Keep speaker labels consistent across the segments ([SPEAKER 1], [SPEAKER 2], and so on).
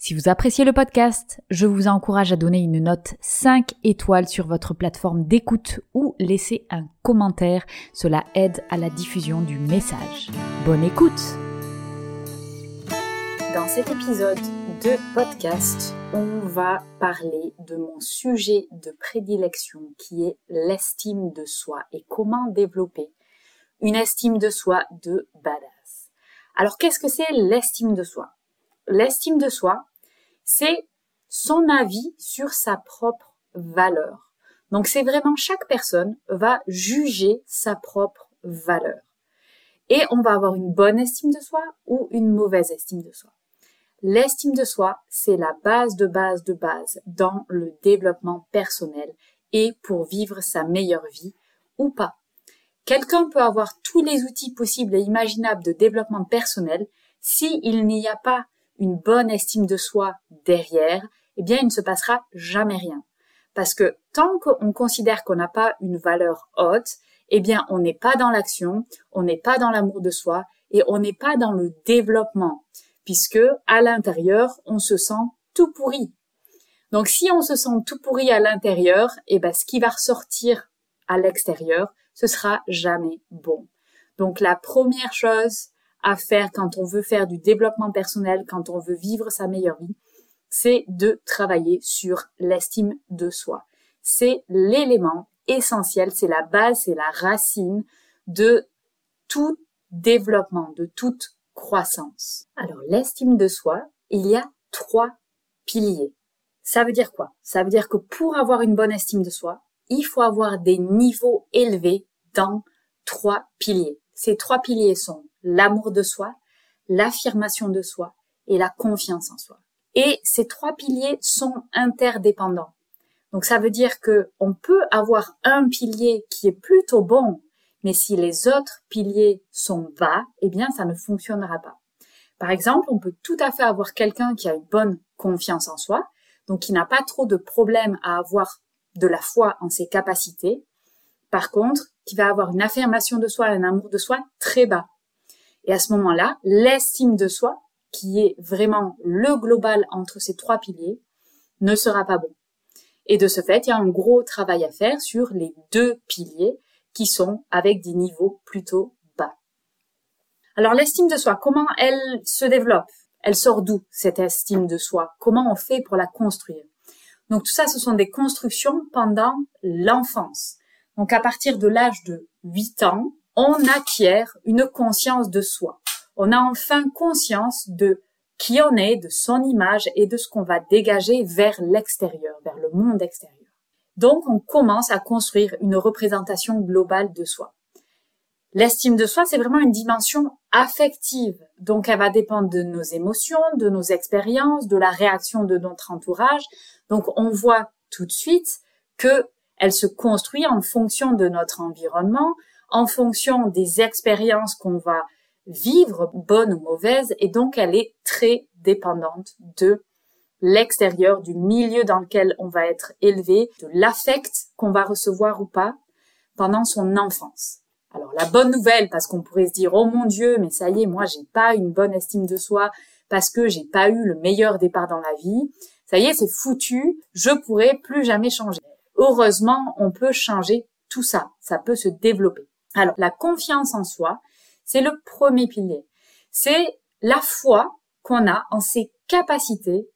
[SPEAKER 1] Si vous appréciez le podcast, je vous encourage à donner une note 5 étoiles sur votre plateforme d'écoute ou laisser un commentaire. Cela aide à la diffusion du message. Bonne écoute Dans cet épisode de podcast, on va parler de mon sujet de prédilection qui est l'estime de soi et comment développer une estime de soi de badass. Alors qu'est-ce que c'est l'estime de soi? L'estime de soi, c'est son avis sur sa propre valeur. Donc c'est vraiment chaque personne va juger sa propre valeur. Et on va avoir une bonne estime de soi ou une mauvaise estime de soi. L'estime de soi, c'est la base de base de base dans le développement personnel et pour vivre sa meilleure vie ou pas. Quelqu'un peut avoir tous les outils possibles et imaginables de développement personnel s'il n'y a pas une bonne estime de soi derrière, eh bien, il ne se passera jamais rien. Parce que tant qu'on considère qu'on n'a pas une valeur haute, eh bien, on n'est pas dans l'action, on n'est pas dans l'amour de soi et on n'est pas dans le développement, puisque à l'intérieur, on se sent tout pourri. Donc, si on se sent tout pourri à l'intérieur, eh ben, ce qui va ressortir à l'extérieur, ce sera jamais bon. Donc, la première chose à faire quand on veut faire du développement personnel, quand on veut vivre sa meilleure vie, c'est de travailler sur l'estime de soi. C'est l'élément essentiel, c'est la base, c'est la racine de tout développement, de toute croissance. Alors l'estime de soi, il y a trois piliers. Ça veut dire quoi? Ça veut dire que pour avoir une bonne estime de soi, il faut avoir des niveaux élevés dans trois piliers. Ces trois piliers sont l'amour de soi, l'affirmation de soi et la confiance en soi. Et ces trois piliers sont interdépendants. Donc ça veut dire que on peut avoir un pilier qui est plutôt bon, mais si les autres piliers sont bas, eh bien ça ne fonctionnera pas. Par exemple, on peut tout à fait avoir quelqu'un qui a une bonne confiance en soi, donc qui n'a pas trop de problèmes à avoir de la foi en ses capacités. Par contre, qui va avoir une affirmation de soi, un amour de soi très bas. Et à ce moment-là, l'estime de soi, qui est vraiment le global entre ces trois piliers, ne sera pas bon. Et de ce fait, il y a un gros travail à faire sur les deux piliers qui sont avec des niveaux plutôt bas. Alors l'estime de soi, comment elle se développe? Elle sort d'où cette estime de soi? Comment on fait pour la construire? Donc tout ça, ce sont des constructions pendant l'enfance. Donc à partir de l'âge de 8 ans, on acquiert une conscience de soi. On a enfin conscience de qui on est, de son image et de ce qu'on va dégager vers l'extérieur, vers le monde extérieur. Donc on commence à construire une représentation globale de soi. L'estime de soi, c'est vraiment une dimension affective. Donc elle va dépendre de nos émotions, de nos expériences, de la réaction de notre entourage. Donc on voit tout de suite que elle se construit en fonction de notre environnement, en fonction des expériences qu'on va vivre, bonnes ou mauvaises, et donc elle est très dépendante de l'extérieur, du milieu dans lequel on va être élevé, de l'affect qu'on va recevoir ou pas pendant son enfance. Alors la bonne nouvelle, parce qu'on pourrait se dire oh mon Dieu, mais ça y est, moi j'ai pas une bonne estime de soi parce que j'ai pas eu le meilleur départ dans la vie. Ça y est, c'est foutu, je pourrai plus jamais changer. Heureusement, on peut changer tout ça, ça peut se développer. Alors, la confiance en soi, c'est le premier pilier. C'est la foi qu'on a en ses capacités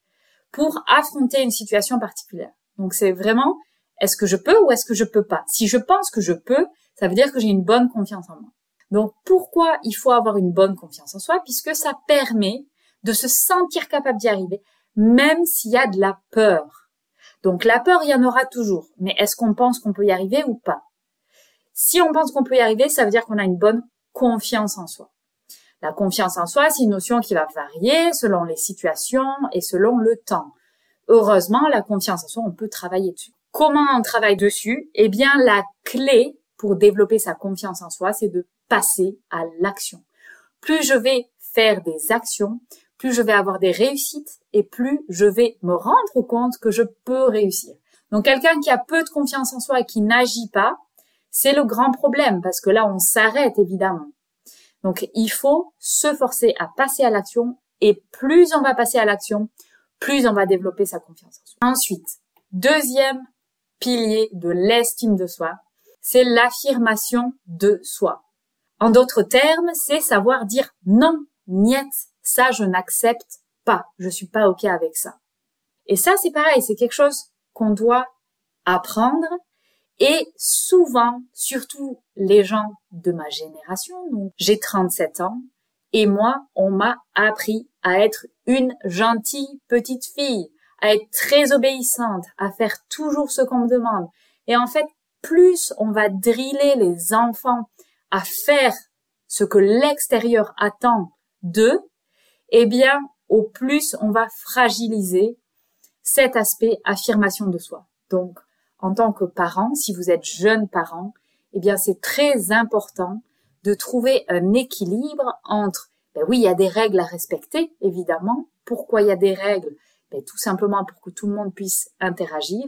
[SPEAKER 1] pour affronter une situation particulière. Donc, c'est vraiment, est-ce que je peux ou est-ce que je peux pas? Si je pense que je peux, ça veut dire que j'ai une bonne confiance en moi. Donc, pourquoi il faut avoir une bonne confiance en soi? Puisque ça permet de se sentir capable d'y arriver, même s'il y a de la peur. Donc, la peur, il y en aura toujours. Mais est-ce qu'on pense qu'on peut y arriver ou pas? Si on pense qu'on peut y arriver, ça veut dire qu'on a une bonne confiance en soi. La confiance en soi, c'est une notion qui va varier selon les situations et selon le temps. heureusement, la confiance en soi, on peut travailler dessus. Comment on travaille dessus? Eh bien, la clé pour développer sa confiance en soi, c'est de passer à l'action. Plus je vais faire des actions, plus je vais avoir des réussites et plus je vais me rendre compte que je peux réussir. Donc quelqu'un qui a peu de confiance en soi et qui n'agit pas, c'est le grand problème parce que là on s'arrête évidemment. Donc il faut se forcer à passer à l'action et plus on va passer à l'action, plus on va développer sa confiance en soi. Ensuite, deuxième pilier de l'estime de soi, c'est l'affirmation de soi. En d'autres termes, c'est savoir dire non, niet, ça je n'accepte pas, je suis pas ok avec ça. Et ça c'est pareil, c'est quelque chose qu'on doit apprendre et souvent, surtout les gens de ma génération, j'ai 37 ans, et moi, on m'a appris à être une gentille petite fille, à être très obéissante, à faire toujours ce qu'on me demande. Et en fait, plus on va driller les enfants à faire ce que l'extérieur attend d'eux, eh bien, au plus on va fragiliser cet aspect affirmation de soi. Donc, en tant que parent, si vous êtes jeune parent, eh bien, c'est très important de trouver un équilibre entre, ben oui, il y a des règles à respecter, évidemment. Pourquoi il y a des règles? Ben, tout simplement pour que tout le monde puisse interagir.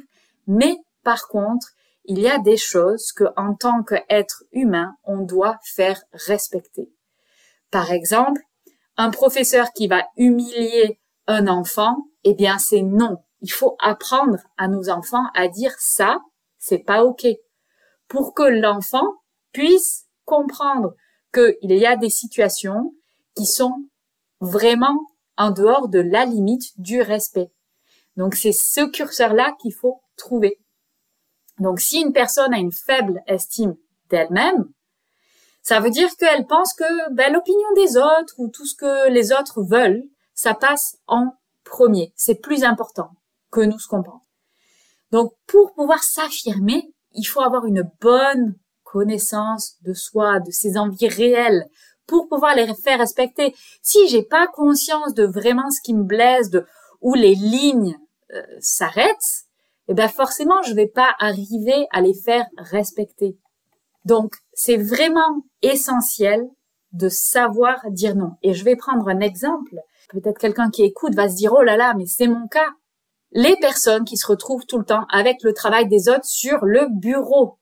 [SPEAKER 1] Mais, par contre, il y a des choses que, en tant qu'être humain, on doit faire respecter. Par exemple, un professeur qui va humilier un enfant, eh bien, c'est non. Il faut apprendre à nos enfants à dire ça, c'est pas ok. Pour que l'enfant puisse comprendre qu'il y a des situations qui sont vraiment en dehors de la limite du respect. Donc c'est ce curseur-là qu'il faut trouver. Donc si une personne a une faible estime d'elle-même, ça veut dire qu'elle pense que ben, l'opinion des autres ou tout ce que les autres veulent, ça passe en premier. C'est plus important que nous ce. Donc pour pouvoir s'affirmer, il faut avoir une bonne connaissance de soi, de ses envies réelles, pour pouvoir les faire respecter. Si j'ai pas conscience de vraiment ce qui me blesse, de où les lignes euh, s'arrêtent, eh ben forcément je vais pas arriver à les faire respecter. Donc c'est vraiment essentiel de savoir dire non. Et je vais prendre un exemple. Peut-être quelqu'un qui écoute va se dire oh là là, mais c'est mon cas. Les personnes qui se retrouvent tout le temps avec le travail des autres sur le bureau.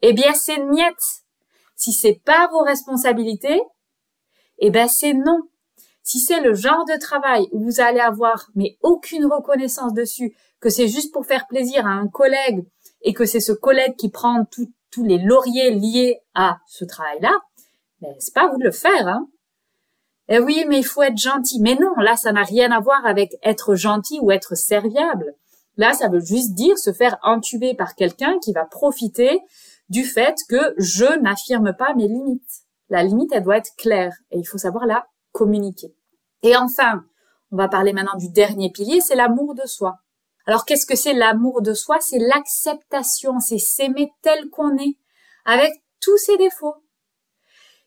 [SPEAKER 1] Eh bien c'est niet. Si c'est pas vos responsabilités, eh ben c'est non. Si c'est le genre de travail où vous allez avoir mais aucune reconnaissance dessus, que c'est juste pour faire plaisir à un collègue et que c'est ce collègue qui prend tous les lauriers liés à ce travail-là, ben c'est pas à vous de le faire, hein. Eh oui, mais il faut être gentil. Mais non, là, ça n'a rien à voir avec être gentil ou être serviable. Là, ça veut juste dire se faire entuber par quelqu'un qui va profiter du fait que je n'affirme pas mes limites. La limite, elle doit être claire et il faut savoir la communiquer. Et enfin, on va parler maintenant du dernier pilier, c'est l'amour de soi. Alors qu'est-ce que c'est l'amour de soi? C'est l'acceptation, c'est s'aimer tel qu'on est, avec tous ses défauts.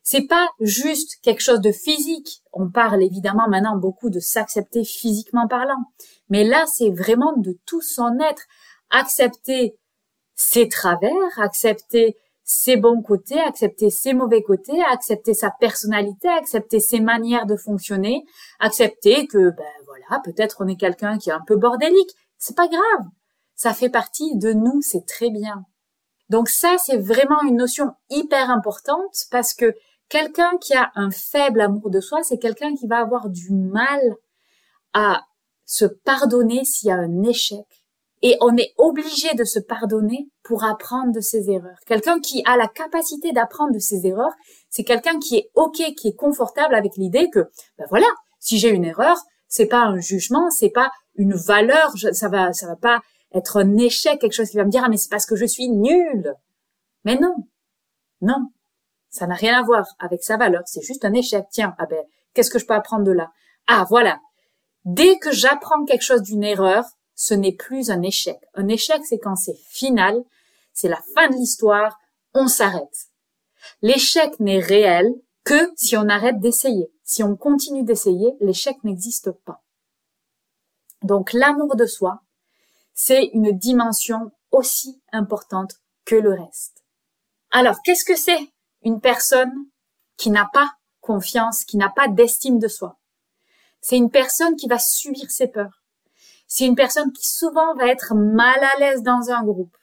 [SPEAKER 1] C'est pas juste quelque chose de physique. On parle évidemment maintenant beaucoup de s'accepter physiquement parlant. Mais là, c'est vraiment de tout son être. Accepter ses travers, accepter ses bons côtés, accepter ses mauvais côtés, accepter sa personnalité, accepter ses manières de fonctionner, accepter que ben voilà, peut-être on est quelqu'un qui est un peu bordélique, c'est pas grave. Ça fait partie de nous, c'est très bien. Donc ça, c'est vraiment une notion hyper importante parce que quelqu'un qui a un faible amour de soi, c'est quelqu'un qui va avoir du mal à se pardonner s'il y a un échec, et on est obligé de se pardonner pour apprendre de ses erreurs. Quelqu'un qui a la capacité d'apprendre de ses erreurs, c'est quelqu'un qui est ok, qui est confortable avec l'idée que, ben voilà, si j'ai une erreur, c'est pas un jugement, c'est pas une valeur, ça va, ça va pas être un échec, quelque chose qui va me dire ah mais c'est parce que je suis nul. Mais non, non, ça n'a rien à voir avec sa valeur, c'est juste un échec. Tiens, ah ben qu'est-ce que je peux apprendre de là? Ah voilà, dès que j'apprends quelque chose d'une erreur, ce n'est plus un échec. Un échec, c'est quand c'est final, c'est la fin de l'histoire, on s'arrête. L'échec n'est réel que si on arrête d'essayer. Si on continue d'essayer, l'échec n'existe pas. Donc l'amour de soi, c'est une dimension aussi importante que le reste. Alors, qu'est-ce que c'est? Une personne qui n'a pas confiance, qui n'a pas d'estime de soi C'est une personne qui va subir ses peurs. C'est une personne qui souvent va être mal à l'aise dans un groupe.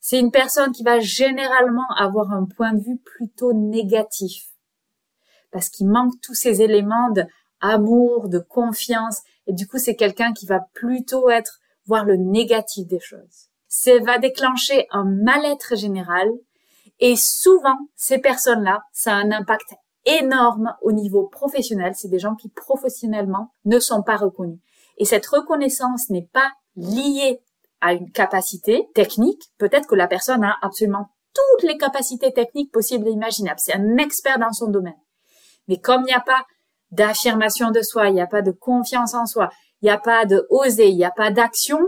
[SPEAKER 1] C'est une personne qui va généralement avoir un point de vue plutôt négatif parce qu'il manque tous ces éléments d'amour, de confiance et du coup c'est quelqu'un qui va plutôt être voir le négatif des choses. Ça va déclencher un mal-être général et souvent ces personnes-là, ça a un impact énorme au niveau professionnel. C'est des gens qui professionnellement ne sont pas reconnus. Et cette reconnaissance n'est pas liée à une capacité technique. Peut-être que la personne a absolument toutes les capacités techniques possibles et imaginables. C'est un expert dans son domaine. Mais comme il n'y a pas d'affirmation de soi, il n'y a pas de confiance en soi, il n'y a pas de oser, il n'y a pas d'action,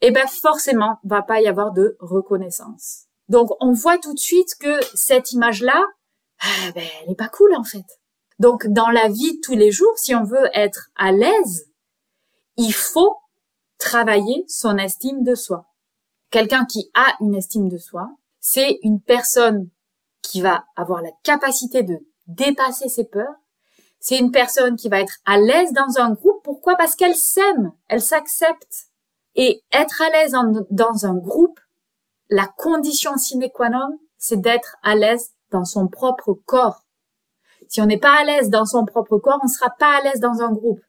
[SPEAKER 1] eh ben forcément, va pas y avoir de reconnaissance. Donc on voit tout de suite que cette image-là, ah, ben, elle est pas cool en fait. Donc dans la vie de tous les jours, si on veut être à l'aise, il faut travailler son estime de soi. Quelqu'un qui a une estime de soi, c'est une personne qui va avoir la capacité de dépasser ses peurs. C'est une personne qui va être à l'aise dans un groupe. Pourquoi? Parce qu'elle s'aime, elle s'accepte. Et être à l'aise dans un groupe, la condition sine qua non, c'est d'être à l'aise dans son propre corps. Si on n'est pas à l'aise dans son propre corps, on ne sera pas à l'aise dans un groupe.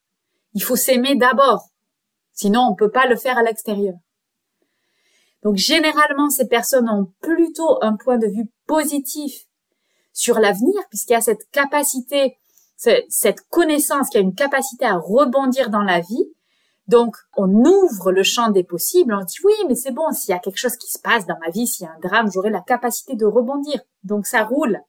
[SPEAKER 1] Il faut s'aimer d'abord. Sinon, on ne peut pas le faire à l'extérieur. Donc, généralement, ces personnes ont plutôt un point de vue positif sur l'avenir, puisqu'il y a cette capacité, cette connaissance, qu'il y a une capacité à rebondir dans la vie. Donc, on ouvre le champ des possibles, on dit oui, mais c'est bon, s'il y a quelque chose qui se passe dans ma vie, s'il y a un drame, j'aurai la capacité de rebondir. Donc, ça roule.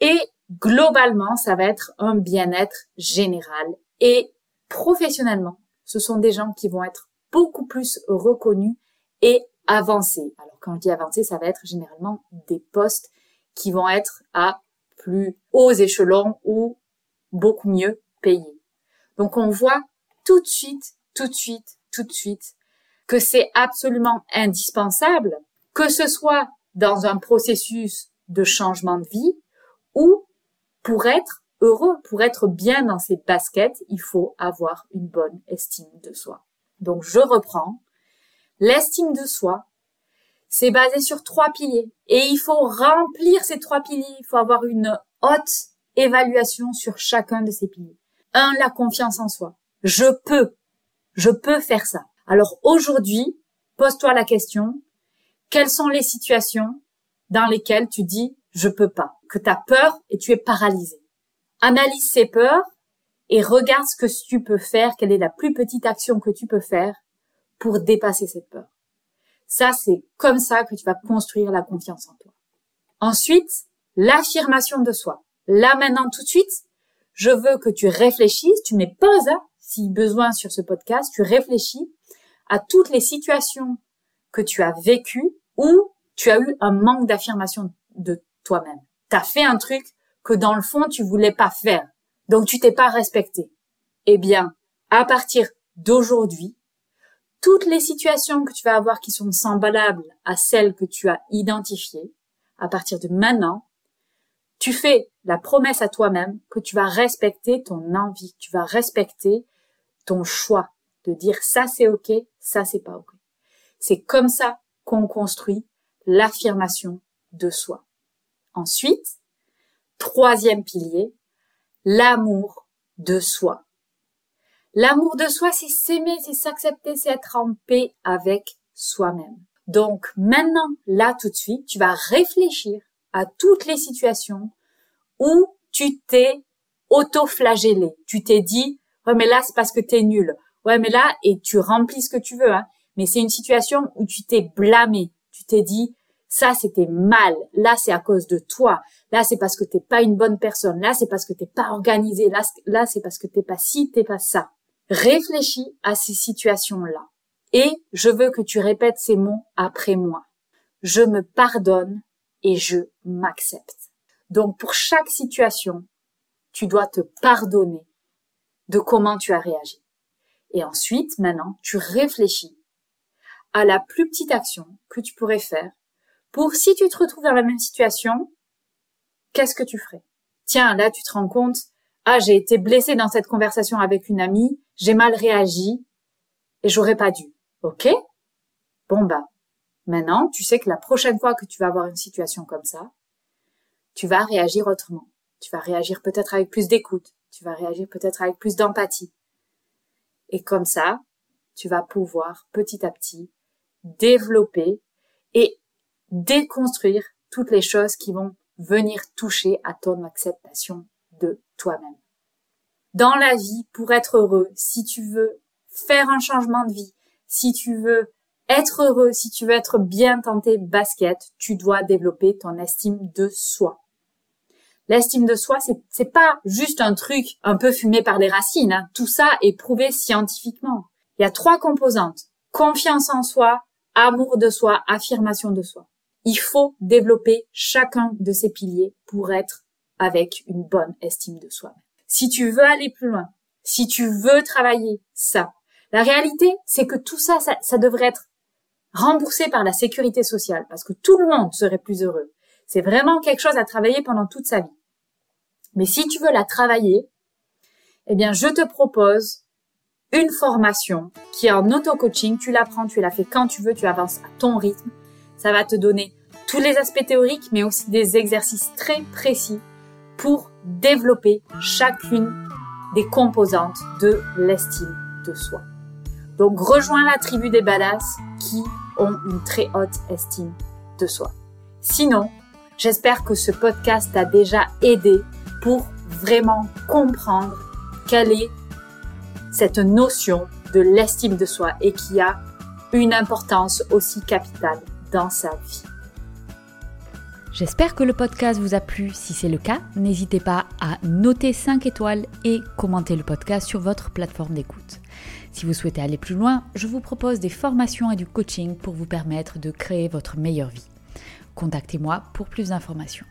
[SPEAKER 1] Et globalement, ça va être un bien-être général. Et professionnellement, ce sont des gens qui vont être beaucoup plus reconnus et avancés. Alors, quand je dis avancés, ça va être généralement des postes qui vont être à plus hauts échelons ou beaucoup mieux payés. Donc on voit tout de suite, tout de suite, tout de suite que c'est absolument indispensable, que ce soit dans un processus de changement de vie ou pour être heureux, pour être bien dans ses baskets, il faut avoir une bonne estime de soi. Donc je reprends. L'estime de soi, c'est basé sur trois piliers. Et il faut remplir ces trois piliers. Il faut avoir une haute évaluation sur chacun de ces piliers. Un, la confiance en soi. Je peux. Je peux faire ça. Alors aujourd'hui, pose-toi la question, quelles sont les situations dans lesquelles tu dis je peux pas, que tu as peur et tu es paralysé? Analyse ces peurs et regarde ce que tu peux faire, quelle est la plus petite action que tu peux faire pour dépasser cette peur. Ça, c'est comme ça que tu vas construire la confiance en toi. Ensuite, l'affirmation de soi. Là, maintenant, tout de suite, je veux que tu réfléchisses, tu mets pause, hein, si besoin sur ce podcast, tu réfléchis à toutes les situations que tu as vécues où tu as eu un manque d'affirmation de toi-même. Tu as fait un truc que dans le fond, tu voulais pas faire. Donc, tu t'es pas respecté. Eh bien, à partir d'aujourd'hui, toutes les situations que tu vas avoir qui sont semblables à celles que tu as identifiées, à partir de maintenant, tu fais la promesse à toi-même que tu vas respecter ton envie, tu vas respecter ton choix de dire ça c'est ok, ça c'est pas ok. C'est comme ça qu'on construit l'affirmation de soi. Ensuite, troisième pilier, l'amour de soi. L'amour de soi, c'est s'aimer, c'est s'accepter, c'est être en paix avec soi-même. Donc maintenant, là tout de suite, tu vas réfléchir à toutes les situations où tu t'es auto-flagellé. Tu t'es dit, ouais mais là c'est parce que t'es nul. Ouais mais là, et tu remplis ce que tu veux, hein. Mais c'est une situation où tu t'es blâmé. Tu t'es dit, ça c'était mal. Là c'est à cause de toi. Là c'est parce que t'es pas une bonne personne. Là c'est parce que t'es pas organisé. Là, là c'est parce que t'es pas ci, t'es pas ça. Réfléchis à ces situations-là et je veux que tu répètes ces mots après moi. Je me pardonne et je m'accepte. Donc pour chaque situation, tu dois te pardonner de comment tu as réagi. Et ensuite, maintenant, tu réfléchis à la plus petite action que tu pourrais faire pour si tu te retrouves dans la même situation, qu'est-ce que tu ferais? Tiens, là, tu te rends compte, ah, j'ai été blessée dans cette conversation avec une amie, j'ai mal réagi et j'aurais pas dû. OK? Bon bah, maintenant, tu sais que la prochaine fois que tu vas avoir une situation comme ça, tu vas réagir autrement. Tu vas réagir peut-être avec plus d'écoute, tu vas réagir peut-être avec plus d'empathie. Et comme ça, tu vas pouvoir petit à petit développer et déconstruire toutes les choses qui vont venir toucher à ton acceptation de toi-même. Dans la vie, pour être heureux, si tu veux faire un changement de vie, si tu veux être heureux, si tu veux être bien dans tes baskets, tu dois développer ton estime de soi. L'estime de soi, c'est, c'est pas juste un truc un peu fumé par les racines. Hein. Tout ça est prouvé scientifiquement. Il y a trois composantes. Confiance en soi, amour de soi, affirmation de soi. Il faut développer chacun de ces piliers pour être avec une bonne estime de soi. Si tu veux aller plus loin, si tu veux travailler ça, la réalité, c'est que tout ça, ça, ça devrait être remboursé par la sécurité sociale parce que tout le monde serait plus heureux. C'est vraiment quelque chose à travailler pendant toute sa vie. Mais si tu veux la travailler, eh bien, je te propose une formation qui est en auto-coaching. Tu l'apprends, tu la fais quand tu veux, tu avances à ton rythme. Ça va te donner tous les aspects théoriques, mais aussi des exercices très précis pour développer chacune des composantes de l'estime de soi. Donc rejoins la tribu des badass qui ont une très haute estime de soi. Sinon, j'espère que ce podcast t'a déjà aidé pour vraiment comprendre quelle est cette notion de l'estime de soi et qui a une importance aussi capitale dans sa vie.
[SPEAKER 2] J'espère que le podcast vous a plu. Si c'est le cas, n'hésitez pas à noter 5 étoiles et commenter le podcast sur votre plateforme d'écoute. Si vous souhaitez aller plus loin, je vous propose des formations et du coaching pour vous permettre de créer votre meilleure vie. Contactez-moi pour plus d'informations.